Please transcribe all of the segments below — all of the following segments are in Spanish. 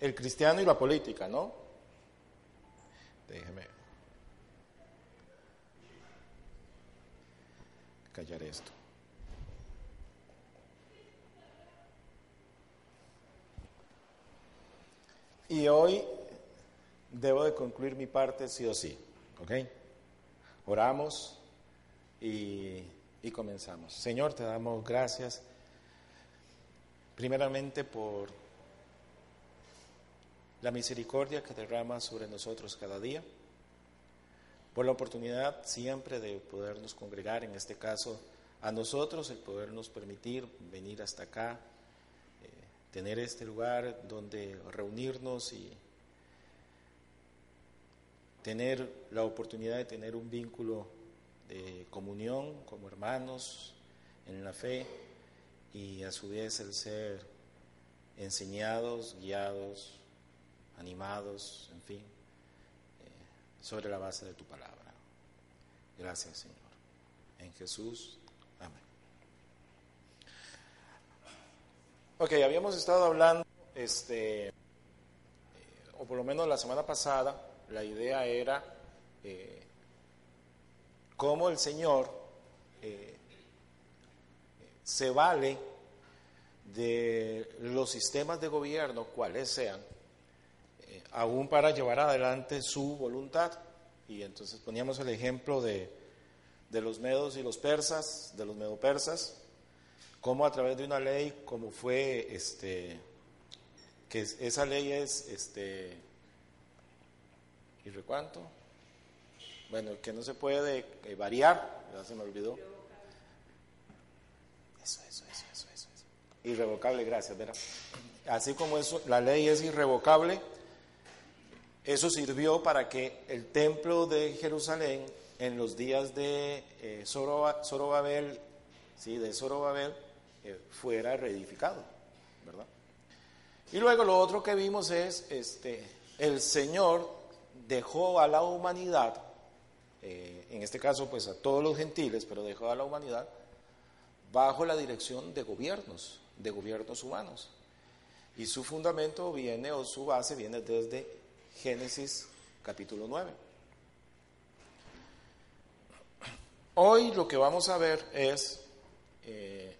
el cristiano y la política, ¿no? Déjeme callar esto. Y hoy debo de concluir mi parte sí o sí, ¿ok? Oramos y, y comenzamos. Señor, te damos gracias primeramente por la misericordia que derrama sobre nosotros cada día, por la oportunidad siempre de podernos congregar, en este caso a nosotros, el podernos permitir venir hasta acá, eh, tener este lugar donde reunirnos y tener la oportunidad de tener un vínculo de comunión como hermanos en la fe y a su vez el ser enseñados, guiados, animados, en fin, eh, sobre la base de tu palabra. Gracias, Señor. En Jesús. Amén. Ok, habíamos estado hablando, este, eh, o por lo menos la semana pasada, la idea era eh, cómo el Señor se vale de los sistemas de gobierno, cuales sean, aún para llevar adelante su voluntad. Y entonces poníamos el ejemplo de, de los medos y los persas, de los medopersas, como a través de una ley, como fue, este, que esa ley es, este, ¿y cuánto? Bueno, que no se puede eh, variar, ya se me olvidó. Eso, eso, eso, eso, eso. Irrevocable, gracias, Vera. Así como eso, la ley es irrevocable, eso sirvió para que el templo de Jerusalén en los días de eh, Zorobabel, eh, fuera reedificado, ¿verdad? Y luego lo otro que vimos es, este, el Señor dejó a la humanidad, eh, en este caso pues a todos los gentiles, pero dejó a la humanidad bajo la dirección de gobiernos, de gobiernos humanos. Y su fundamento viene, o su base viene desde Génesis capítulo 9. Hoy lo que vamos a ver es eh,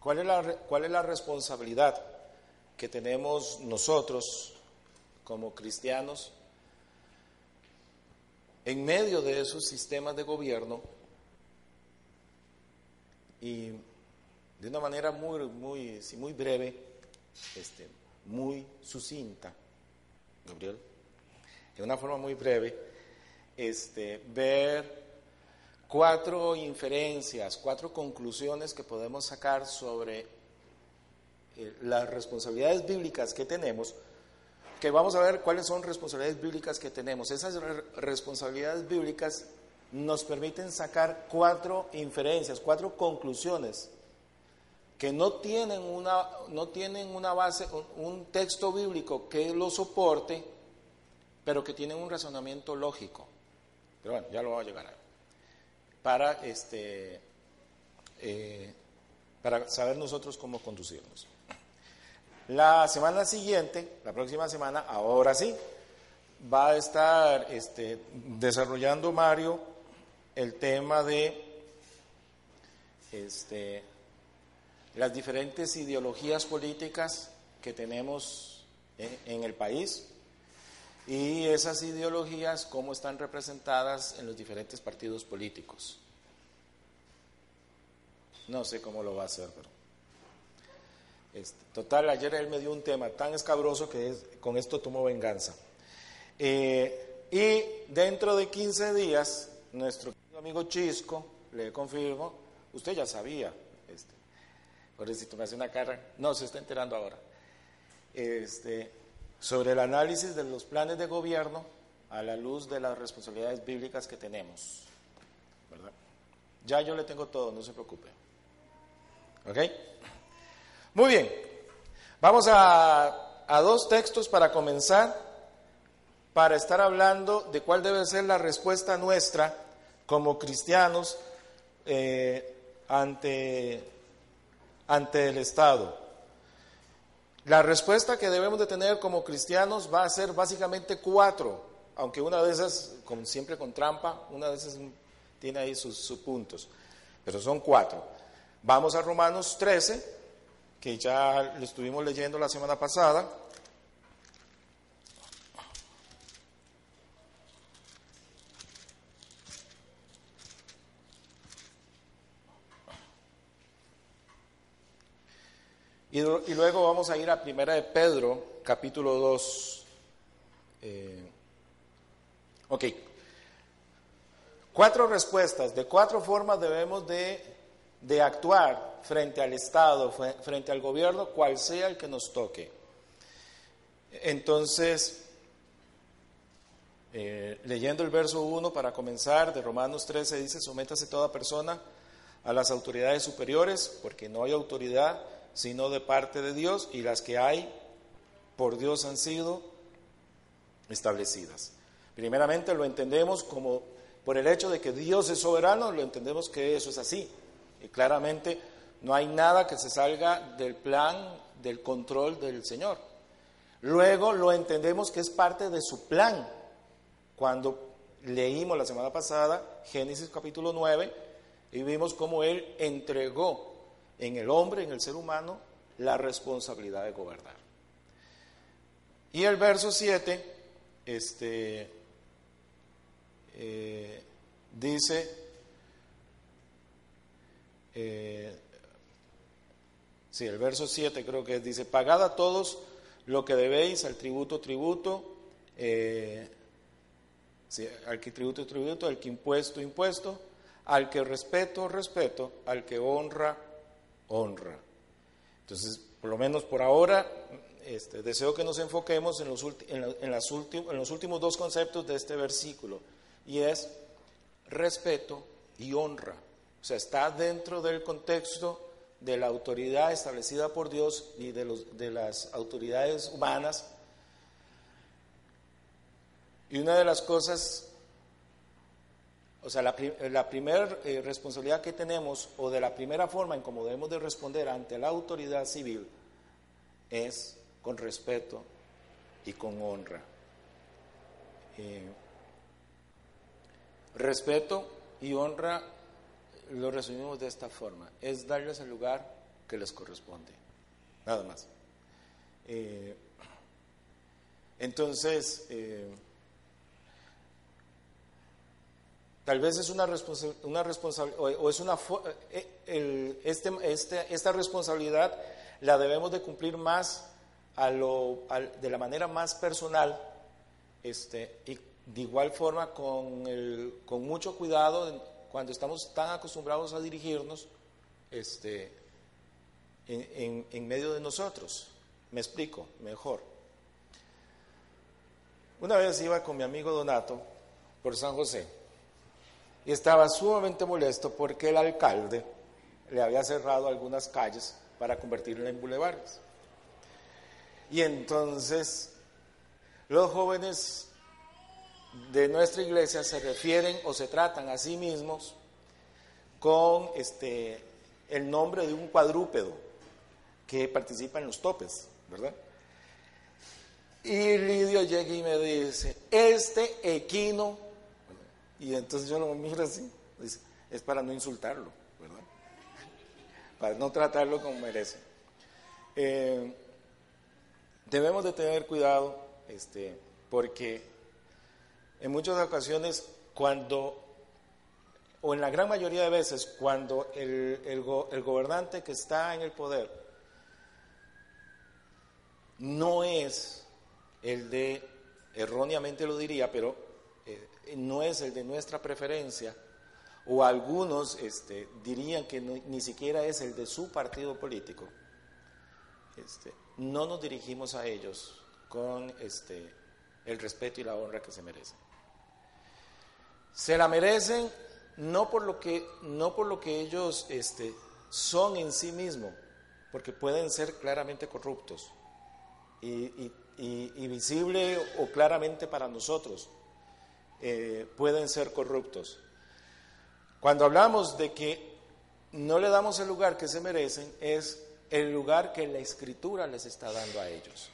cuál, es la, cuál es la responsabilidad que tenemos nosotros como cristianos en medio de esos sistemas de gobierno y de una manera muy, muy, muy breve, este, muy sucinta, Gabriel, de una forma muy breve, este, ver cuatro inferencias, cuatro conclusiones que podemos sacar sobre eh, las responsabilidades bíblicas que tenemos, que vamos a ver cuáles son responsabilidades bíblicas que tenemos. Esas responsabilidades bíblicas nos permiten sacar cuatro inferencias, cuatro conclusiones que no tienen una, no tienen una base, un texto bíblico que lo soporte, pero que tienen un razonamiento lógico. Pero bueno, ya lo voy a llegar a para este eh, para saber nosotros cómo conducirnos. La semana siguiente, la próxima semana, ahora sí, va a estar este, desarrollando Mario el tema de este, las diferentes ideologías políticas que tenemos en el país y esas ideologías cómo están representadas en los diferentes partidos políticos. No sé cómo lo va a hacer, pero... Este, total, ayer él me dio un tema tan escabroso que con esto tomo venganza. Eh, y dentro de 15 días, nuestro amigo Chisco, le confirmo, usted ya sabía, este, si me hace una cara, no, se está enterando ahora. este, sobre el análisis de los planes de gobierno a la luz de las responsabilidades bíblicas que tenemos. ¿verdad? Ya yo le tengo todo, no se preocupe. ¿Ok? Muy bien. Vamos a, a dos textos para comenzar, para estar hablando de cuál debe ser la respuesta nuestra como cristianos eh, ante, ante el Estado. La respuesta que debemos de tener como cristianos va a ser básicamente cuatro, aunque una de esas, como siempre con trampa, una de esas tiene ahí sus, sus puntos, pero son cuatro. Vamos a Romanos 13, que ya lo estuvimos leyendo la semana pasada. Y, luego vamos a ir a Primera de Pedro, capítulo 2. Eh, ok. Cuatro respuestas, de cuatro formas debemos de, de actuar frente al Estado, frente al gobierno, cual sea el que nos toque. Entonces, eh, leyendo el verso 1 para comenzar de Romanos 13 dice, sométase toda persona a las autoridades superiores, porque no hay autoridad sino de parte de Dios, y las que hay por Dios han sido establecidas. Primeramente lo entendemos como por el hecho de que Dios es soberano, lo entendemos que eso es así. Y claramente no hay nada que se salga del plan, del control del Señor. Luego lo entendemos que es parte de su plan. Cuando leímos la semana pasada Génesis capítulo 9 y vimos cómo Él entregó en el hombre, en el ser humano, la responsabilidad de gobernar. Y el verso 7 este, eh, dice, eh, sí, el verso 7 creo que dice, pagad a todos lo que debéis, al tributo, tributo, eh, al que tributo, tributo, al que impuesto, impuesto, al que respeto, respeto, al que honra, honra. Entonces, por lo menos por ahora, este, deseo que nos enfoquemos en los, en, las en los últimos dos conceptos de este versículo, y es respeto y honra. O sea, está dentro del contexto de la autoridad establecida por Dios y de, los, de las autoridades humanas. Y una de las cosas o sea, la, primera eh, responsabilidad que tenemos o de la primera forma en cómo debemos de responder ante la autoridad civil es con respeto y con honra. Eh, respeto y honra lo resumimos de esta forma, es darles el lugar que les corresponde, nada más. Eh, entonces, Tal vez es una, una responsabilidad, o, es una, eh, este, este, esta responsabilidad la debemos de cumplir más a lo, de la manera más personal este, y de igual forma con, el, con mucho cuidado cuando estamos tan acostumbrados a dirigirnos este, en, en medio de nosotros. Me explico mejor. Una vez iba con mi amigo Donato por San José y estaba sumamente molesto porque el alcalde le había cerrado algunas calles para convertirlas en bulevares. Y entonces los jóvenes de nuestra iglesia se refieren o se tratan a sí mismos con este, el nombre de un cuadrúpedo que participa en los topes, ¿verdad? Y Lidio llega y me dice, este equino y entonces yo lo miro así, es para no insultarlo, ¿verdad? Para no tratarlo como merece. Eh, debemos de tener cuidado, este, porque en muchas ocasiones cuando, o en la gran mayoría de veces, cuando el, el, el gobernante que está en el poder no es el de, erróneamente lo diría, pero no es el de nuestra preferencia, o algunos este, dirían que ni siquiera es el de su partido político. Este, no nos dirigimos a ellos con este, el respeto y la honra que se merecen. Se la merecen no por lo que, no por lo que ellos este, son en sí mismos, porque pueden ser claramente corruptos y, visible o claramente para nosotros eh, pueden ser corruptos. Cuando hablamos de que no le damos el lugar que se merecen, es el lugar que la escritura les está dando a ellos.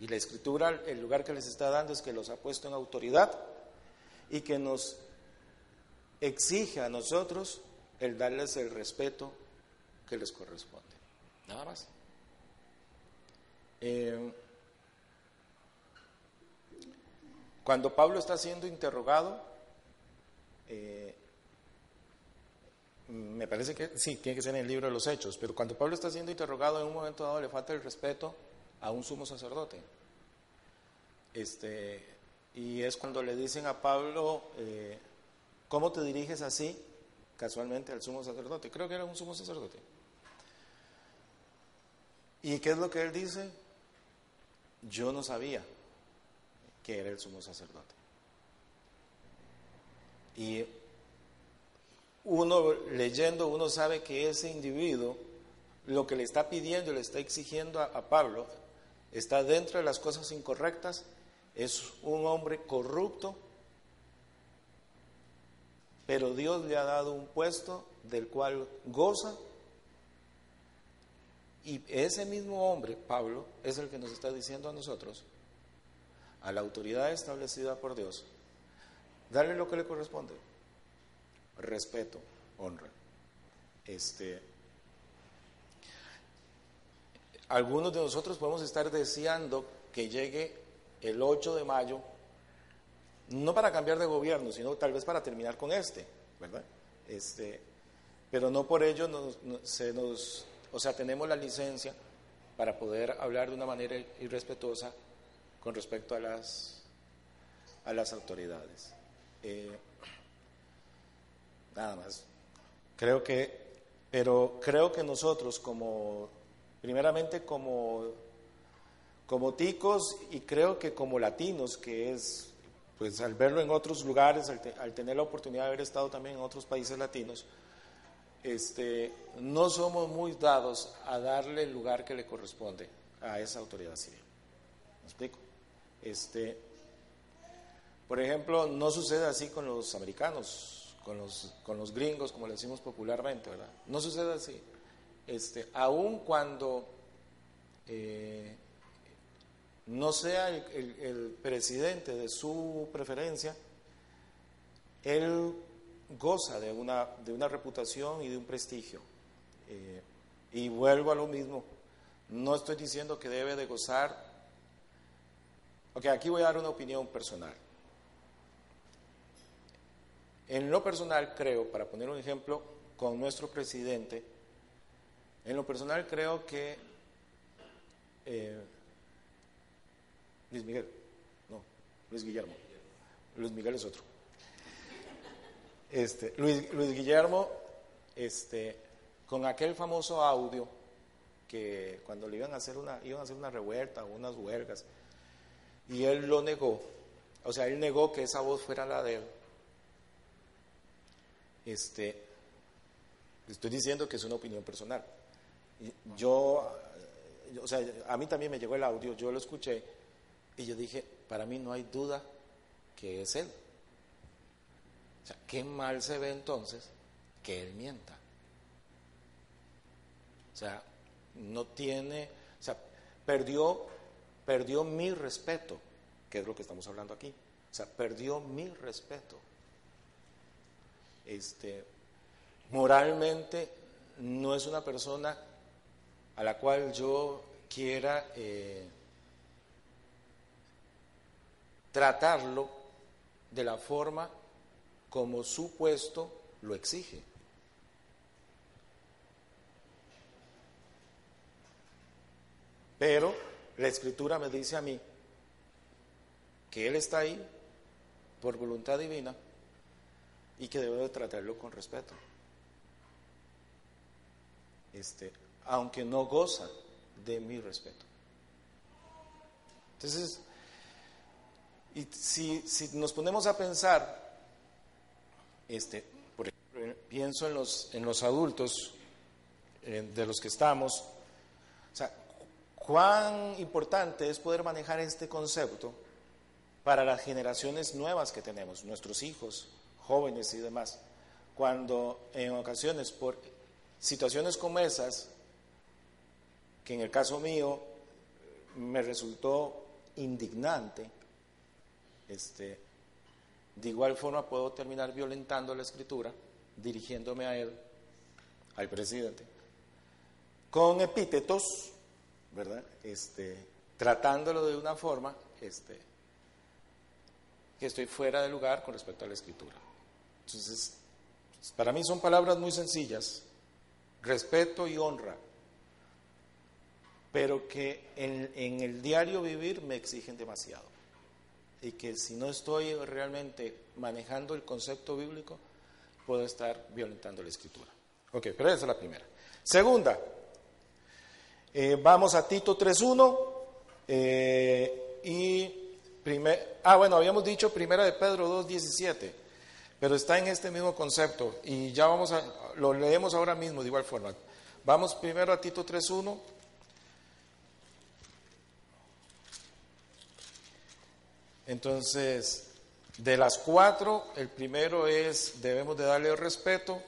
Y la escritura, el lugar que les está dando es que los ha puesto en autoridad y que nos exige a nosotros el darles el respeto que les corresponde. Nada más. Eh, cuando Pablo está siendo interrogado, eh, me parece que sí, tiene que ser en el libro de los Hechos, pero cuando Pablo está siendo interrogado en un momento dado le falta el respeto a un sumo sacerdote. Este, y es cuando le dicen a Pablo, eh, ¿cómo te diriges así? Casualmente al sumo sacerdote. Creo que era un sumo sacerdote. ¿Y qué es lo que él dice? Yo no sabía que era el sumo sacerdote. Y uno leyendo, uno sabe que ese individuo lo que le está pidiendo, le está exigiendo a, Pablo, está dentro de las cosas incorrectas, es un hombre corrupto, pero Dios le ha dado un puesto del cual goza y ese mismo hombre, Pablo, es el que nos está diciendo a nosotros, a la autoridad establecida por Dios, darle lo que le corresponde respeto, honra. Este, algunos de nosotros podemos estar deseando que llegue el 8 de mayo, no para cambiar de gobierno, sino tal vez para terminar con este, ¿verdad? Este, pero no por ello se nos, o sea, tenemos la licencia para poder hablar de una manera irrespetuosa con respecto a las, a las autoridades. Eh, nada más. Creo que, pero creo que nosotros como, primeramente como, como ticos y creo que como latinos, que es, pues al verlo en otros lugares, al, tener la oportunidad de haber estado también en otros países latinos, este, no somos muy dados a darle el lugar que le corresponde a esa autoridad civil. ¿Me explico? Este, por ejemplo, no sucede así con los americanos con los, con los gringos, como le decimos popularmente, ¿verdad? No sucede así. Este, aun cuando eh, no sea el, presidente de su preferencia, él goza de una, de una reputación y de un prestigio. Eh, y vuelvo a lo mismo, no estoy diciendo que debe de gozar, ok, aquí voy a dar una opinión personal. En lo personal creo, para poner un ejemplo con nuestro presidente, en lo personal creo que eh, Luis Miguel, no, Luis Guillermo, Luis Miguel es otro. Este, Luis, Guillermo, este, con aquel famoso audio que cuando le iban a hacer una, iban a hacer una revuelta o unas huelgas, y él lo negó, o sea, él negó que esa voz fuera la de él este, estoy diciendo que es una opinión personal. Yo, o sea, a mí también me llegó el audio, yo lo escuché y yo dije, para mí no hay duda que es él. O sea, qué mal se ve entonces que él mienta. O sea, no tiene, o sea, perdió, perdió mi respeto, que es lo que estamos hablando aquí. O sea, perdió mi respeto este, moralmente no es una persona a la cual yo quiera eh, tratarlo de la forma como su puesto lo exige. Pero la escritura me dice a mí que Él está ahí por voluntad divina y que debo de tratarlo con respeto. Este, aunque no goza de mi respeto. Entonces, y si, si nos ponemos a pensar, este, por ejemplo, pienso en los, en los adultos de los que estamos, o sea, cuán importante es poder manejar este concepto para las generaciones nuevas que tenemos, nuestros hijos, jóvenes y demás, cuando en ocasiones por situaciones como esas, que en el caso mío me resultó indignante, este, de igual forma puedo terminar violentando la escritura, dirigiéndome a él, al presidente, con epítetos, ¿verdad? Este, tratándolo de una forma este, que estoy fuera de lugar con respecto a la escritura. Entonces, para mí son palabras muy sencillas, respeto y honra, pero que en, el diario vivir me exigen demasiado. Y que si no estoy realmente manejando el concepto bíblico, puedo estar violentando la escritura. Ok, pero esa es la primera. Segunda, eh, vamos a Tito 3.1 eh, y primer, ah bueno, habíamos dicho primera de Pedro 2.17, pero está en este mismo concepto y ya vamos a, lo leemos ahora mismo de igual forma. Vamos primero a Tito 3.1. Entonces, de las cuatro, el primero es, debemos de darle respeto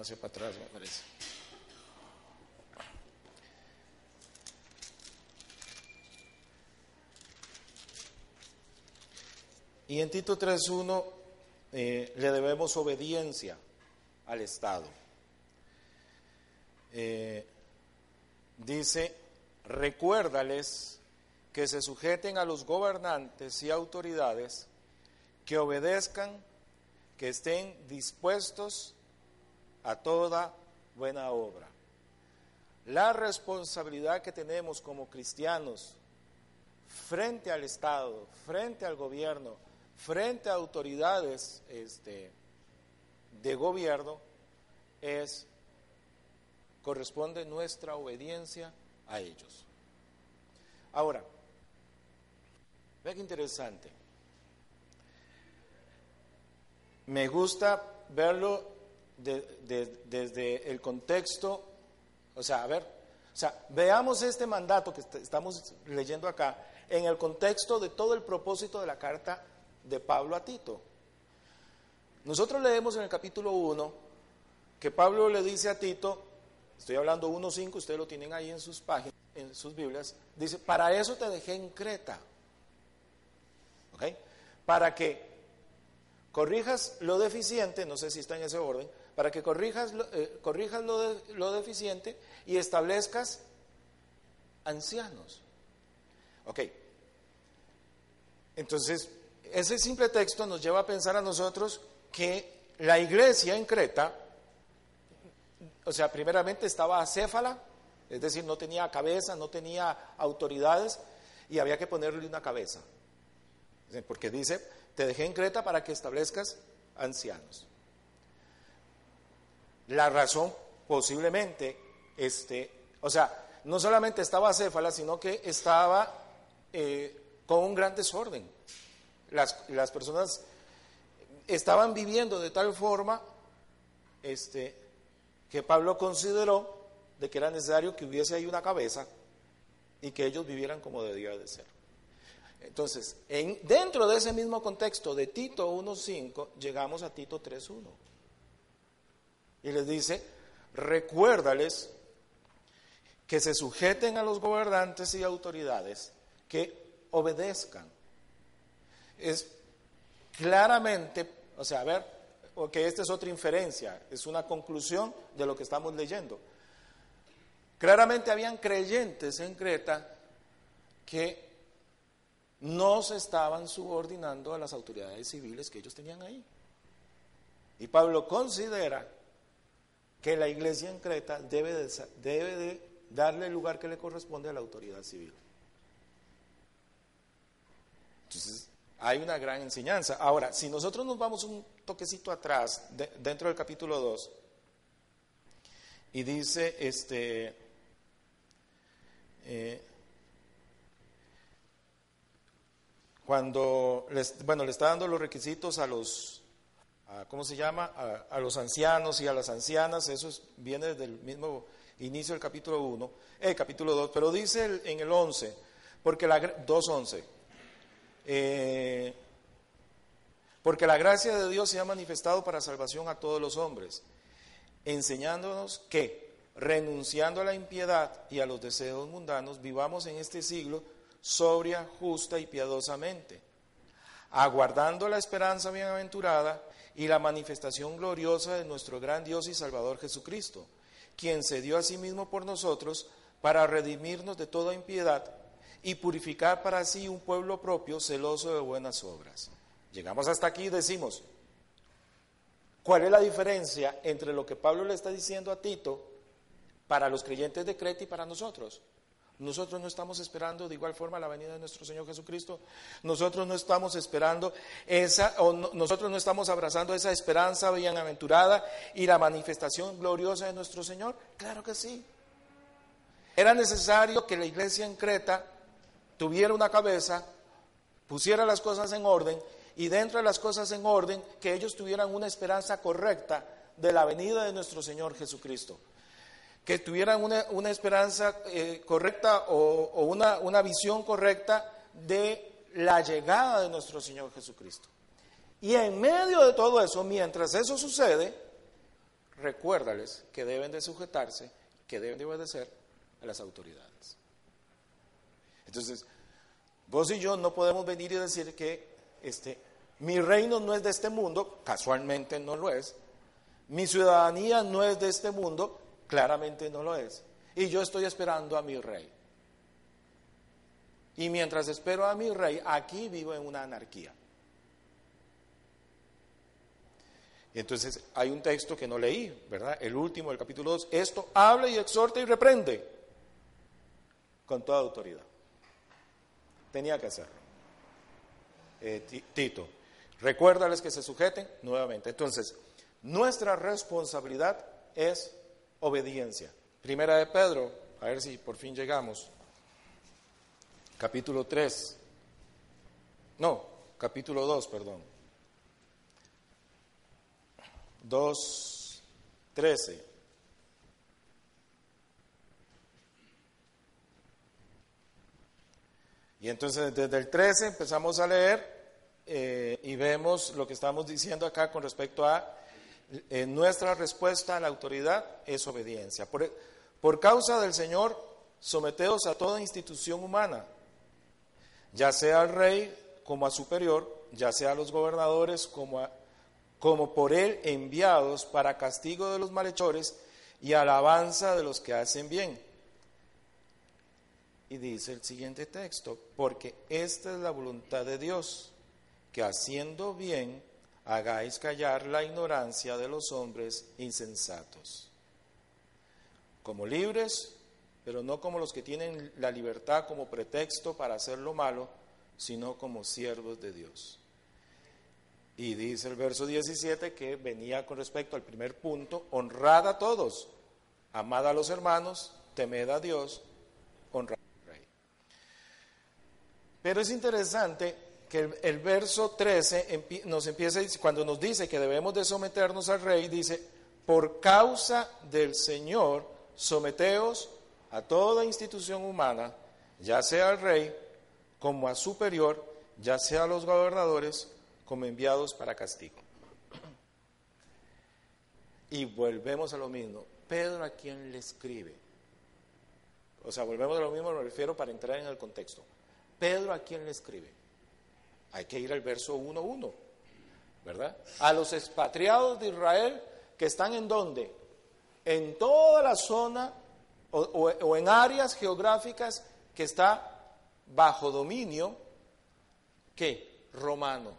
hacia para atrás, me parece. Y en Tito 3.1 eh, le debemos obediencia al Estado. Eh, dice, recuérdales que se sujeten a los gobernantes y autoridades, que obedezcan, que estén dispuestos a toda buena obra. La responsabilidad que tenemos como cristianos frente al Estado, frente al gobierno, frente a autoridades este, de gobierno, es, corresponde nuestra obediencia a ellos. Ahora, vea qué interesante. Me gusta verlo desde el contexto, o sea, a ver, o sea, veamos este mandato que estamos leyendo acá en el contexto de todo el propósito de la carta de Pablo a Tito. Nosotros leemos en el capítulo 1 que Pablo le dice a Tito, estoy hablando 1.5, ustedes lo tienen ahí en sus páginas, en sus Biblias, dice, para eso te dejé en Creta. ¿Ok? Para que corrijas lo deficiente, no sé si está en ese orden, para que corrijas, eh, corrijas lo, lo deficiente y establezcas ancianos. Ok. Entonces, ese simple texto nos lleva a pensar a nosotros que la iglesia en Creta, o sea, primeramente estaba acéfala, es decir, no tenía cabeza, no tenía autoridades y había que ponerle una cabeza. Porque dice, te dejé en Creta para que establezcas ancianos. La razón posiblemente, este, o sea, no solamente estaba acéfala, sino que estaba eh, con un gran desorden. Las, las, personas estaban viviendo de tal forma este, que Pablo consideró de que era necesario que hubiese ahí una cabeza y que ellos vivieran como debía de ser. Entonces, en, dentro de ese mismo contexto de Tito 1.5, llegamos a Tito 3.1. Y les dice, recuérdales que se sujeten a los gobernantes y autoridades, que obedezcan. Es claramente, o sea, a ver, que esta es otra inferencia, es una conclusión de lo que estamos leyendo. Claramente habían creyentes en Creta que no se estaban subordinando a las autoridades civiles que ellos tenían ahí. Y Pablo considera que la iglesia en Creta debe de, debe de darle el lugar que le corresponde a la autoridad civil. Entonces, hay una gran enseñanza. Ahora, si nosotros nos vamos un toquecito atrás, dentro del capítulo 2, Y dice, este, eh, cuando, bueno, le está dando los requisitos a los, ¿cómo se llama? A, los ancianos y a las ancianas, eso viene desde el mismo inicio del capítulo 1, el eh, capítulo 2, pero dice en el 11, porque la 2.11, eh, porque la gracia de Dios se ha manifestado para salvación a todos los hombres, enseñándonos que, renunciando a la impiedad y a los deseos mundanos, vivamos en este siglo sobria, justa y piadosamente, aguardando la esperanza bienaventurada y la manifestación gloriosa de nuestro gran Dios y Salvador Jesucristo, quien se dio a sí mismo por nosotros para redimirnos de toda impiedad y purificar para sí un pueblo propio celoso de buenas obras. Llegamos hasta aquí y decimos, ¿cuál es la diferencia entre lo que Pablo le está diciendo a Tito para los creyentes de Creta y para nosotros? Nosotros no estamos esperando de igual forma la venida de nuestro Señor Jesucristo. Nosotros no estamos esperando esa, o nosotros no estamos abrazando esa esperanza bienaventurada y la manifestación gloriosa de nuestro Señor. Claro que sí. Era necesario que la iglesia en Creta tuviera una cabeza, pusiera las cosas en orden y dentro de las cosas en orden que ellos tuvieran una esperanza correcta de la venida de nuestro Señor Jesucristo que tuvieran una, esperanza eh, correcta o, una, una visión correcta de la llegada de nuestro Señor Jesucristo. Y en medio de todo eso, mientras eso sucede, recuérdales que deben de sujetarse, que deben de obedecer a las autoridades. Entonces, vos y yo no podemos venir y decir que este, mi reino no es de este mundo, casualmente no lo es, mi ciudadanía no es de este mundo, Claramente no lo es. Y yo estoy esperando a mi rey. Y mientras espero a mi rey, aquí vivo en una anarquía. Entonces hay un texto que no leí, ¿verdad? El último del capítulo 2. Esto habla y exhorta y reprende con toda autoridad. Tenía que hacerlo. Eh, Tito, recuérdales que se sujeten nuevamente. Entonces, nuestra responsabilidad es obediencia. Primera de Pedro, a ver si por fin llegamos. Capítulo 3. No, capítulo 2, perdón. 2, 13. Y entonces desde el 13 empezamos a leer eh, y vemos lo que estamos diciendo acá con respecto a eh, nuestra respuesta a la autoridad es obediencia. Por, causa del Señor, someteos a toda institución humana, ya sea al rey como a superior, ya sea a los gobernadores como, como por él enviados para castigo de los malhechores y alabanza de los que hacen bien. Y dice el siguiente texto, porque esta es la voluntad de Dios, que haciendo bien hagáis callar la ignorancia de los hombres insensatos. Como libres, pero no como los que tienen la libertad como pretexto para hacer lo malo, sino como siervos de Dios. Y dice el verso 17 que venía con respecto al primer punto, honrad a todos, amad a los hermanos, temed a Dios, honrad al rey. Pero es interesante que el, verso 13 nos empieza, cuando nos dice que debemos de someternos al rey, dice, por causa del Señor, someteos a toda institución humana, ya sea al rey como a superior, ya sea a los gobernadores como enviados para castigo. Y volvemos a lo mismo. Pedro a quien le escribe. O sea, volvemos a lo mismo, me refiero para entrar en el contexto. Pedro a quien le escribe. Hay que ir al verso 1.1, ¿verdad? A los expatriados de Israel que están en dónde? En toda la zona o, en áreas geográficas que está bajo dominio, ¿qué? Romano.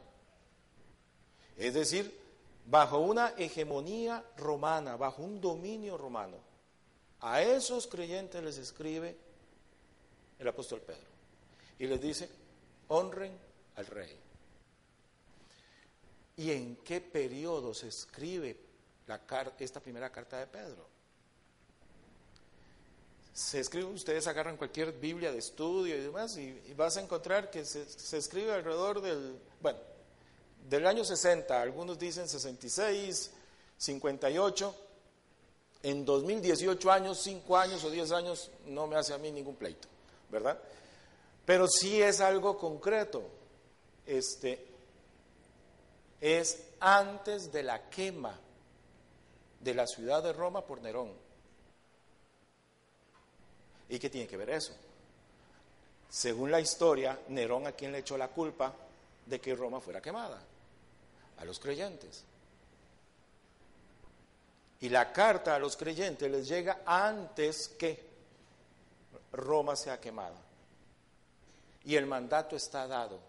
Es decir, bajo una hegemonía romana, bajo un dominio romano. A esos creyentes les escribe el apóstol Pedro y les dice, honren al rey. ¿Y en qué periodo se escribe esta primera carta de Pedro? se escribe, ustedes agarran cualquier Biblia de estudio y demás, y, vas a encontrar que se, se, escribe alrededor del, bueno, del año 60, algunos dicen 66, 58, en 2018 años, 5 años o 10 años, no me hace a mí ningún pleito, ¿verdad? Pero sí es algo concreto, este, es antes de la quema de la ciudad de Roma por Nerón. ¿Y qué tiene que ver eso? Según la historia, Nerón a quien le echó la culpa de que Roma fuera quemada, a los creyentes. Y la carta a los creyentes les llega antes que Roma sea quemada. Y el mandato está dado,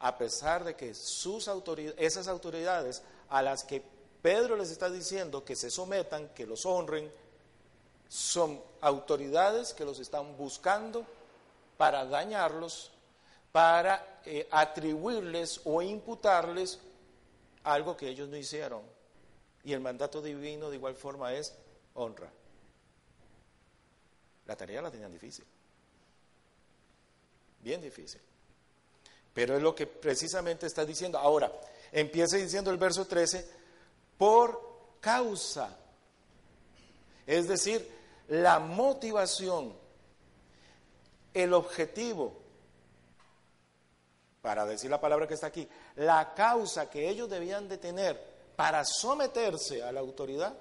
a pesar de que sus autoridades, esas autoridades a las que Pedro les está diciendo que se sometan, que los honren, son autoridades que los están buscando para dañarlos, para eh, atribuirles o imputarles algo que ellos no hicieron. Y el mandato divino de igual forma es honra. La tarea la tenían difícil, bien difícil. Pero es lo que precisamente está diciendo. Ahora, empieza diciendo el verso 13, por causa. Es decir, la motivación, el objetivo, para decir la palabra que está aquí, la causa que ellos debían de tener para someterse a la autoridad,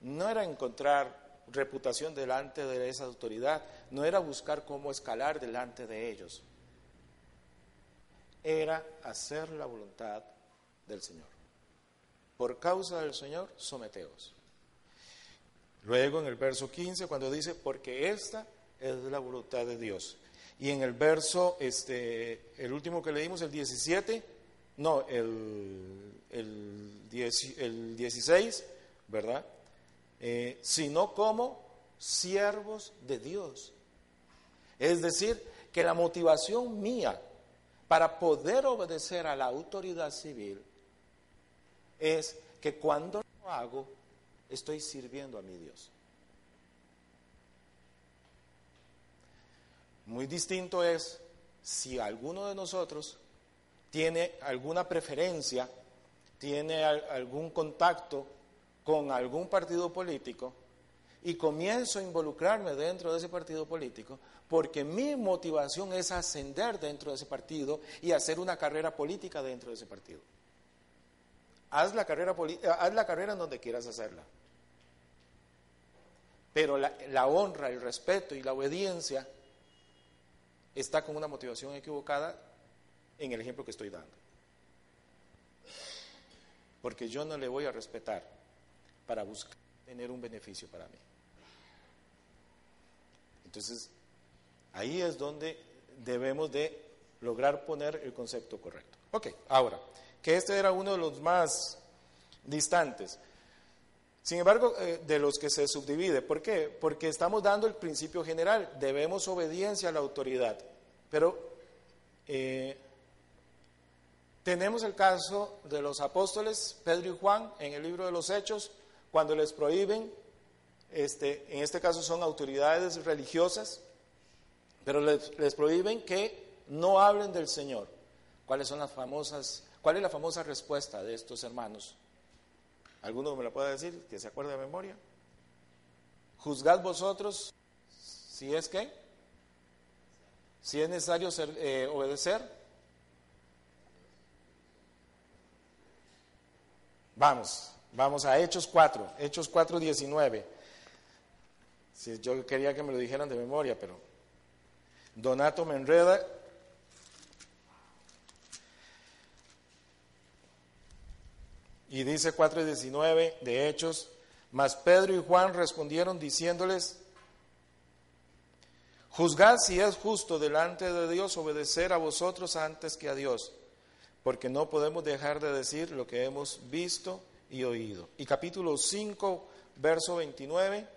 no era encontrar reputación delante de esa autoridad, no era buscar cómo escalar delante de ellos, era hacer la voluntad del Señor. Por causa del Señor, someteos. Luego en el verso 15 cuando dice, porque esta es la voluntad de Dios. Y en el verso, este, el último que leímos, el 17, no, el, el, 16, ¿verdad? Eh, sino como siervos de Dios. Es decir, que la motivación mía para poder obedecer a la autoridad civil es que cuando lo hago, estoy sirviendo a mi Dios. Muy distinto es si alguno de nosotros tiene alguna preferencia, tiene algún contacto con algún partido político y comienzo a involucrarme dentro de ese partido político porque mi motivación es ascender dentro de ese partido y hacer una carrera política dentro de ese partido. Haz la carrera, haz la carrera en donde quieras hacerla. Pero la, honra, el respeto y la obediencia está con una motivación equivocada en el ejemplo que estoy dando. Porque yo no le voy a respetar para buscar tener un beneficio para mí. Entonces, ahí es donde debemos de lograr poner el concepto correcto. Ok, ahora, que este era uno de los más distantes. Sin embargo, eh, de los que se subdivide. ¿Por qué? Porque estamos dando el principio general, debemos obediencia a la autoridad. Pero eh, tenemos el caso de los apóstoles Pedro y Juan en el libro de los Hechos, cuando les prohíben, este, en este caso son autoridades religiosas, pero les, les prohíben que no hablen del Señor. ¿Cuáles son las famosas, cuál es la famosa respuesta de estos hermanos? ¿Alguno me lo puede decir que se acuerde de memoria? Juzgad vosotros si es que, si es necesario eh, obedecer. Vamos, vamos a Hechos 4, Hechos 4, 19. Si yo quería que me lo dijeran de memoria, pero Donato me enreda Y dice 4.19 de Hechos, mas Pedro y Juan respondieron diciéndoles, juzgad si es justo delante de Dios obedecer a vosotros antes que a Dios, porque no podemos dejar de decir lo que hemos visto y oído. Y capítulo 5, verso 29.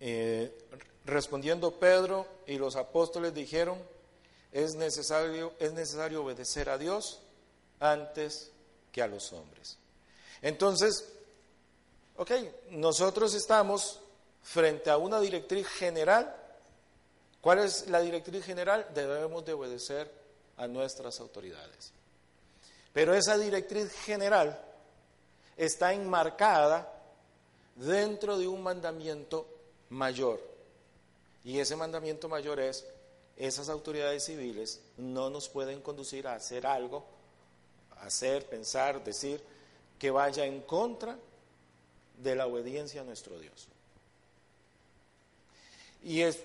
Eh, respondiendo Pedro y los apóstoles dijeron, es necesario, es necesario obedecer a Dios antes que a los hombres. Entonces, ok, nosotros estamos frente a una directriz general. ¿Cuál es la directriz general? Debemos de obedecer a nuestras autoridades. Pero esa directriz general está enmarcada dentro de un mandamiento mayor. Y ese mandamiento mayor es, esas autoridades civiles no nos pueden conducir a hacer algo, hacer, pensar, decir, que vaya en contra de la obediencia a nuestro Dios. Y es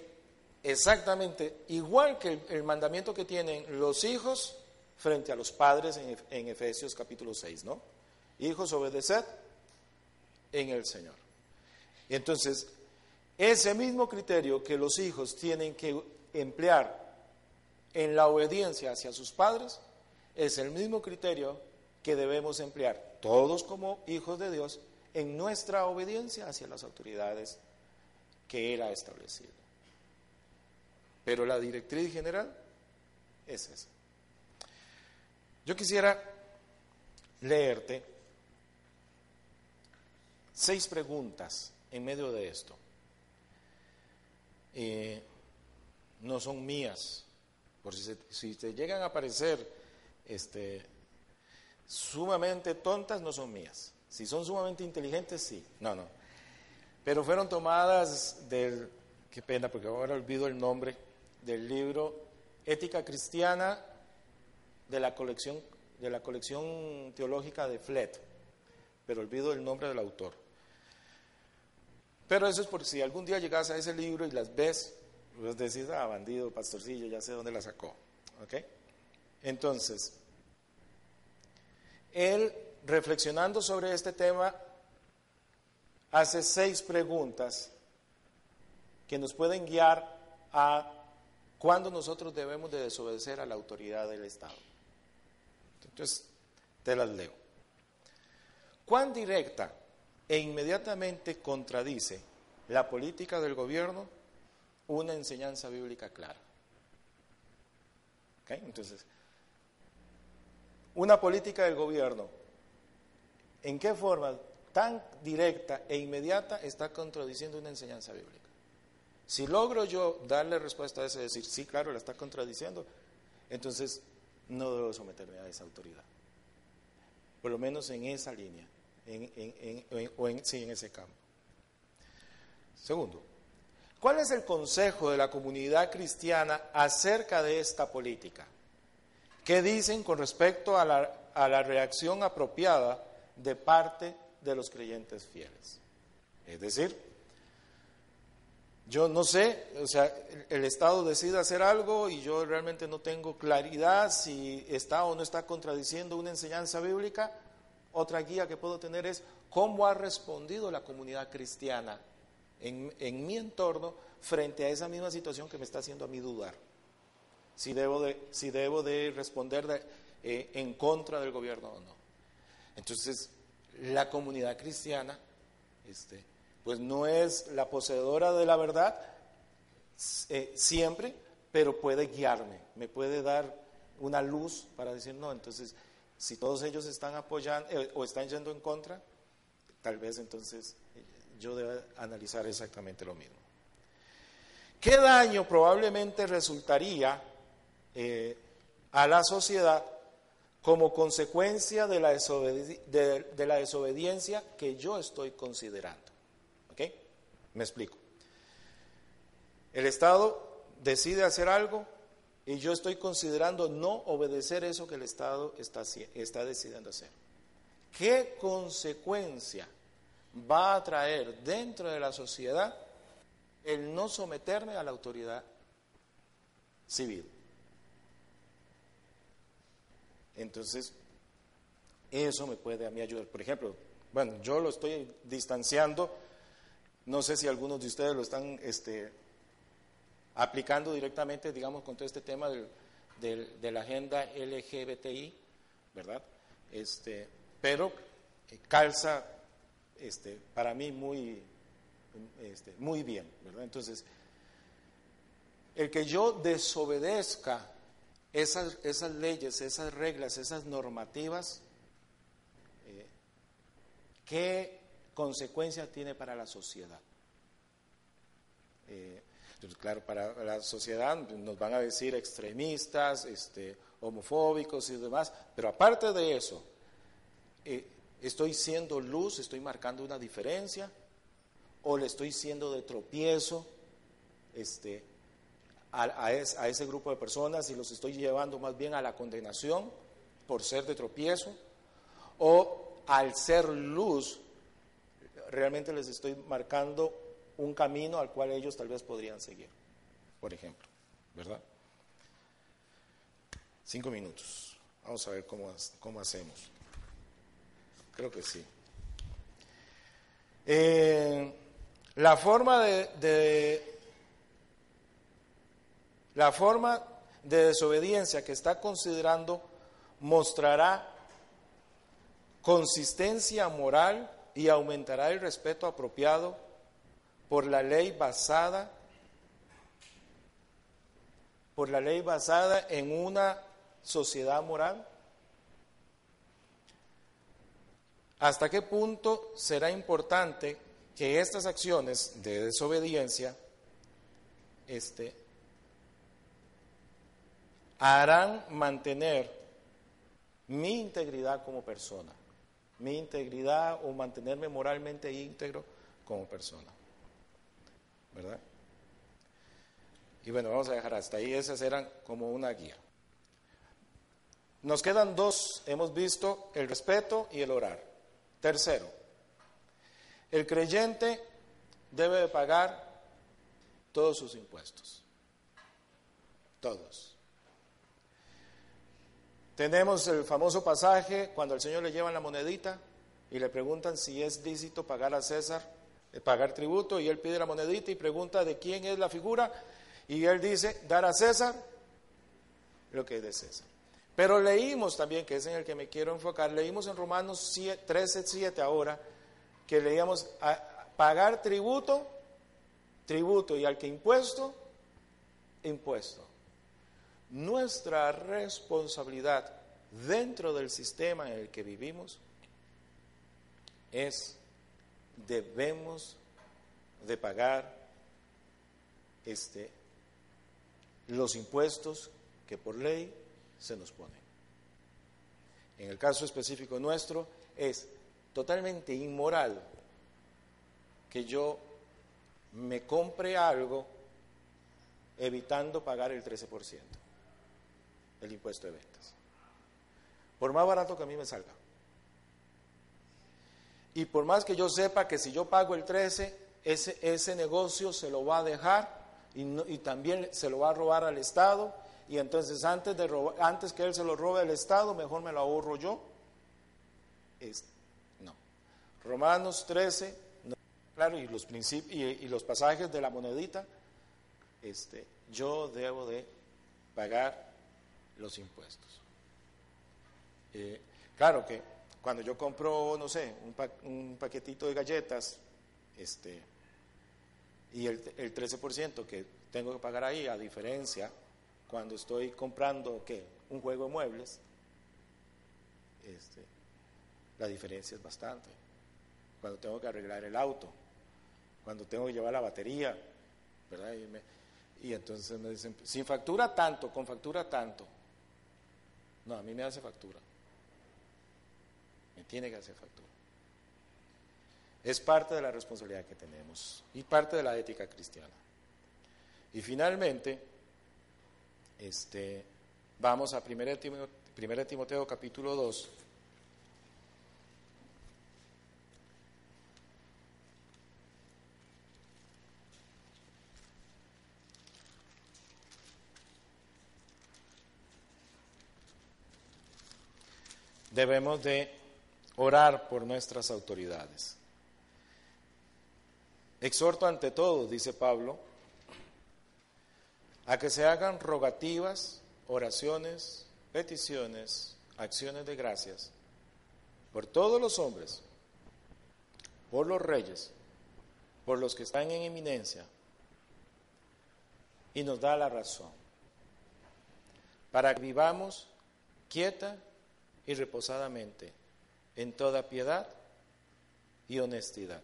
exactamente igual que el, mandamiento que tienen los hijos frente a los padres en, en Efesios capítulo 6, ¿no? Hijos, obedeced en el Señor. Entonces, ese mismo criterio que los hijos tienen que emplear en la obediencia hacia sus padres, es el mismo criterio que debemos emplear todos como hijos de Dios en nuestra obediencia hacia las autoridades que era establecido. Pero la directriz general es esa. Yo quisiera leerte seis preguntas en medio de esto. Eh, no son mías, por si, si te llegan a aparecer este, sumamente tontas, no son mías. Si son sumamente inteligentes, sí. No, no. Pero fueron tomadas del, qué pena, porque ahora olvido el nombre, del libro Ética Cristiana de la colección, de la colección teológica de Flet, pero olvido el nombre del autor. Pero eso es porque si algún día llegas a ese libro y las ves, pues decís, ah, bandido, pastorcillo, ya sé dónde la sacó. ¿Ok? Entonces, él, reflexionando sobre este tema, hace seis preguntas que nos pueden guiar a cuándo nosotros debemos de desobedecer a la autoridad del Estado. Entonces, te las leo. ¿Cuán directa e inmediatamente contradice la política del gobierno una enseñanza bíblica clara? Entonces, una política del gobierno, ¿en qué forma tan directa e inmediata está contradiciendo una enseñanza bíblica? Si logro yo darle respuesta a eso y decir, sí, claro, la está contradiciendo, entonces no debo someterme a esa autoridad. Por lo menos en esa línea, o en, sí, en ese campo. Segundo, ¿cuál es el consejo de la comunidad cristiana acerca de esta política? ¿Qué dicen con respecto a la, a la reacción apropiada de parte de los creyentes fieles? Es decir, yo no sé, o sea, el Estado decide hacer algo y yo realmente no tengo claridad si está o no está contradiciendo una enseñanza bíblica. Otra guía que puedo tener es cómo ha respondido la comunidad cristiana en, mi entorno frente a esa misma situación que me está haciendo a mí dudar. Si debo de, si debo de responder eh, en contra del gobierno o no. Entonces, la comunidad cristiana, este, pues no es la poseedora de la verdad eh, siempre, pero puede guiarme, me puede dar una luz para decir, no, entonces, si todos ellos están apoyando eh, o están yendo en contra, tal vez entonces eh, yo deba analizar exactamente lo mismo. ¿Qué daño probablemente resultaría a la sociedad como consecuencia de la, de la desobediencia que yo estoy considerando? Me explico. El Estado decide hacer algo y yo estoy considerando no obedecer eso que el Estado está, decidiendo hacer. ¿Qué consecuencia va a traer dentro de la sociedad el no someterme a la autoridad civil? Entonces, eso me puede a mí ayudar. Por ejemplo, bueno, yo lo estoy distanciando no sé si algunos de ustedes lo están este, aplicando directamente, digamos, con todo este tema de la agenda LGBTI, ¿verdad? Este, pero eh, calza este, para mí muy, este, muy bien, ¿verdad? Entonces, el que yo desobedezca esas, esas leyes, esas reglas, esas normativas, ¿qué consecuencia tiene para la sociedad? Eh, claro, para la sociedad nos van a decir extremistas, este, homofóbicos y demás, pero aparte de eso, eh, ¿estoy siendo luz, estoy marcando una diferencia? ¿O le estoy siendo de tropiezo este, a, ese grupo de personas y los estoy llevando más bien a la condenación por ser de tropiezo? ¿O al ser luz, realmente les estoy marcando un camino al cual ellos tal vez podrían seguir, por ejemplo, ¿verdad? Cinco minutos. Vamos a ver cómo, cómo hacemos. Creo que sí. Eh, la forma de, la forma de desobediencia que está considerando mostrará consistencia moral y aumentará el respeto apropiado por la ley basada por la ley basada en una sociedad moral? ¿Hasta qué punto será importante que estas acciones de desobediencia este, harán mantener mi integridad como persona, mi integridad o mantenerme moralmente íntegro como persona? ¿Verdad? Y bueno, vamos a dejar hasta ahí, esas eran como una guía. Nos quedan dos, hemos visto el respeto y el orar. Tercero, el creyente debe de pagar todos sus impuestos. Todos. Tenemos el famoso pasaje cuando el Señor le lleva la monedita y le preguntan si es lícito pagar a César, eh, pagar tributo, y él pide la monedita y pregunta de quién es la figura, y él dice, dar a César lo que es de César. Pero leímos también, que es en el que me quiero enfocar, leímos en Romanos 13, 7 ahora, que leíamos pagar tributo, tributo, y al que impuesto, impuesto. Nuestra responsabilidad dentro del sistema en el que vivimos es, debemos de pagar este, los impuestos que por ley se nos ponen. En el caso específico nuestro, es totalmente inmoral que yo me compre algo evitando pagar el 13% del impuesto de ventas. Por más barato que a mí me salga. Y por más que yo sepa que si yo pago el 13, ese, ese negocio se lo va a dejar y, también se lo va a robar al Estado y entonces antes, de antes que él se lo robe al Estado, mejor me lo ahorro yo. no. Romanos 13, claro, y los, y, los pasajes de la monedita, este, yo debo de pagar los impuestos. Eh, claro que cuando yo compro, no sé, un, un paquetito de galletas, este, y el, el 13% que tengo que pagar ahí, a diferencia cuando estoy comprando ¿qué? un juego de muebles, este, la diferencia es bastante. Cuando tengo que arreglar el auto, cuando tengo que llevar la batería, ¿verdad? Y, y entonces me dicen, sin factura tanto, con factura tanto. No, a mí me hace factura. Me tiene que hacer factura. Es parte de la responsabilidad que tenemos y parte de la ética cristiana. Y finalmente, este, vamos a 1 Timoteo, Timoteo capítulo 2. Debemos de orar por nuestras autoridades. Exhorto ante todo, dice Pablo, a que se hagan rogativas, oraciones, peticiones, acciones de gracias por todos los hombres, por los reyes, por los que están en eminencia, y nos da la razón, para que vivamos quieta y reposadamente en toda piedad y honestidad.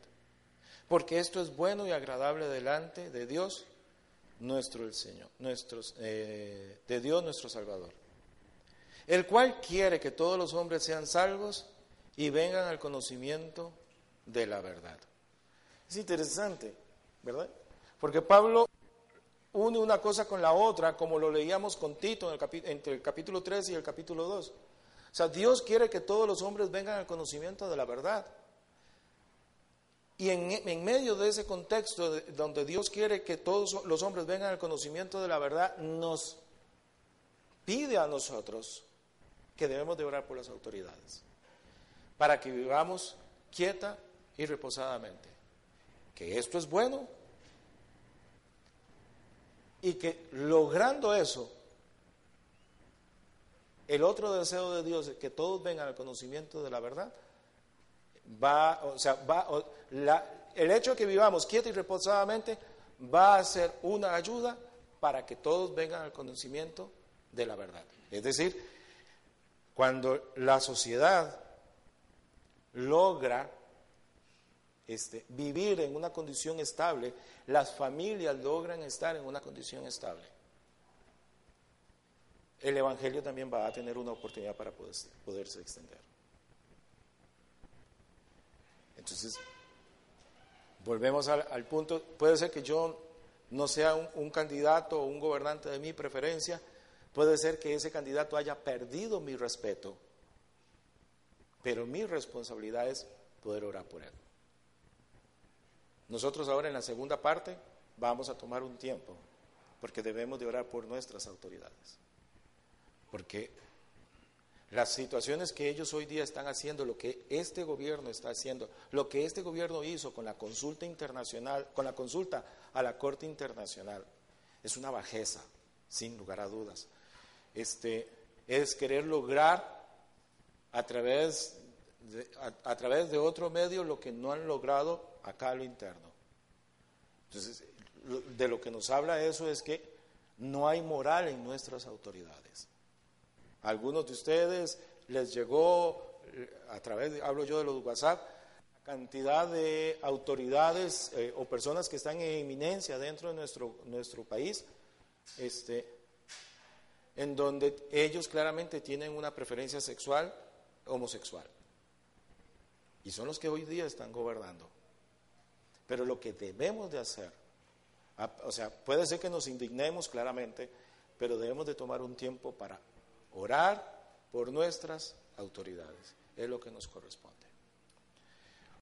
Porque esto es bueno y agradable delante de Dios, nuestro Señor, eh, de Dios nuestro Salvador, el cual quiere que todos los hombres sean salvos y vengan al conocimiento de la verdad. Es interesante, ¿verdad? Porque Pablo une una cosa con la otra, como lo leíamos con Tito en el entre el capítulo 3 y el capítulo 2. O sea, Dios quiere que todos los hombres vengan al conocimiento de la verdad. Y en, en, medio de ese contexto donde Dios quiere que todos los hombres vengan al conocimiento de la verdad, nos pide a nosotros que debemos de orar por las autoridades, para que vivamos quieta y reposadamente. Que esto es bueno y que logrando eso, el otro deseo de Dios es que todos vengan al conocimiento de la verdad, va, o sea, va, el hecho de que vivamos quieto y reposadamente va a ser una ayuda para que todos vengan al conocimiento de la verdad. Es decir, cuando la sociedad logra este, vivir en una condición estable, las familias logran estar en una condición estable. El Evangelio también va a tener una oportunidad para poderse extender. Entonces, volvemos al, punto, puede ser que yo no sea un, candidato o un gobernante de mi preferencia, puede ser que ese candidato haya perdido mi respeto, pero mi responsabilidad es poder orar por él. Nosotros ahora en la segunda parte vamos a tomar un tiempo, porque debemos de orar por nuestras autoridades, porque las situaciones que ellos hoy día están haciendo, lo que este gobierno está haciendo, lo que este gobierno hizo con la consulta internacional, con la consulta a la Corte Internacional, es una bajeza, sin lugar a dudas. Este, es querer lograr a través, de, a, través de otro medio lo que no han logrado acá a lo interno. Entonces, de lo que nos habla eso es que no hay moral en nuestras autoridades algunos de ustedes les llegó, a través, hablo yo de los WhatsApp, cantidad de autoridades eh, o personas que están en eminencia dentro de nuestro, nuestro país, este, en donde ellos claramente tienen una preferencia sexual homosexual. Y son los que hoy día están gobernando. Pero lo que debemos de hacer, o sea, puede ser que nos indignemos claramente, pero debemos de tomar un tiempo para orar por nuestras autoridades. Es lo que nos corresponde.